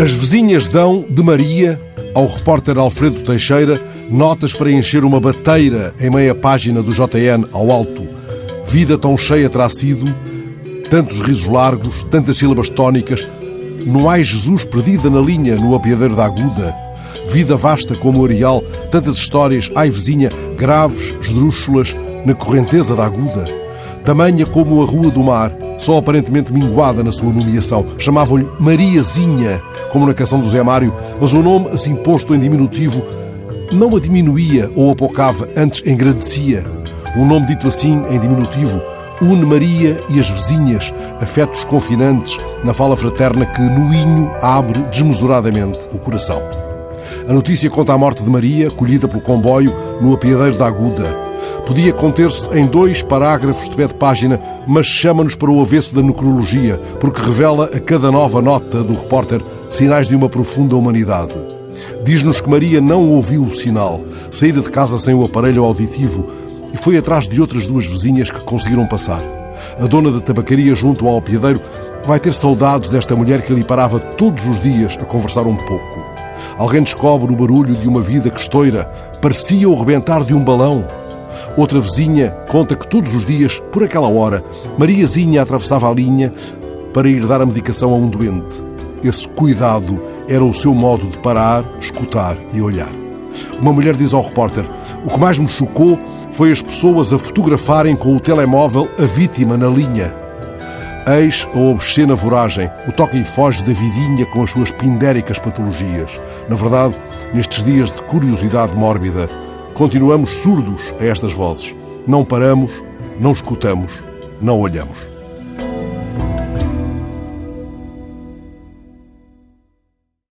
As vizinhas dão, de Maria, ao repórter Alfredo Teixeira, notas para encher uma bateira em meia página do JN ao alto. Vida tão cheia terá sido, tantos risos largos, tantas sílabas tónicas. Não há Jesus perdida na linha no apiadeiro da aguda. Vida vasta como o areal, tantas histórias, ai vizinha, graves, esdrúxulas, na correnteza da aguda. Tamanha como a Rua do Mar, só aparentemente minguada na sua nomeação. Chamavam-lhe Mariazinha, canção do Zé Mário, mas o nome, assim posto em diminutivo, não a diminuía ou apocava, antes engrandecia. Um nome dito assim, em diminutivo, une Maria e as vizinhas, afetos confinantes, na fala fraterna que, no inho, abre desmesuradamente o coração. A notícia conta a morte de Maria, colhida pelo comboio no apiadeiro da Aguda. Podia conter-se em dois parágrafos de pé de página, mas chama-nos para o avesso da necrologia, porque revela a cada nova nota do repórter sinais de uma profunda humanidade. Diz-nos que Maria não ouviu o sinal, saíra de casa sem o aparelho auditivo e foi atrás de outras duas vizinhas que conseguiram passar. A dona da tabacaria junto ao alpiadeiro vai ter saudades desta mulher que ali parava todos os dias a conversar um pouco. Alguém descobre o barulho de uma vida que estoura, parecia o rebentar de um balão. Outra vizinha conta que todos os dias, por aquela hora, Mariazinha atravessava a linha para ir dar a medicação a um doente. Esse cuidado era o seu modo de parar, escutar e olhar. Uma mulher diz ao repórter: O que mais me chocou foi as pessoas a fotografarem com o telemóvel a vítima na linha. Eis a obscena voragem, o toque e foge da vidinha com as suas pindéricas patologias. Na verdade, nestes dias de curiosidade mórbida, continuamos surdos a estas vozes. Não paramos, não escutamos, não olhamos.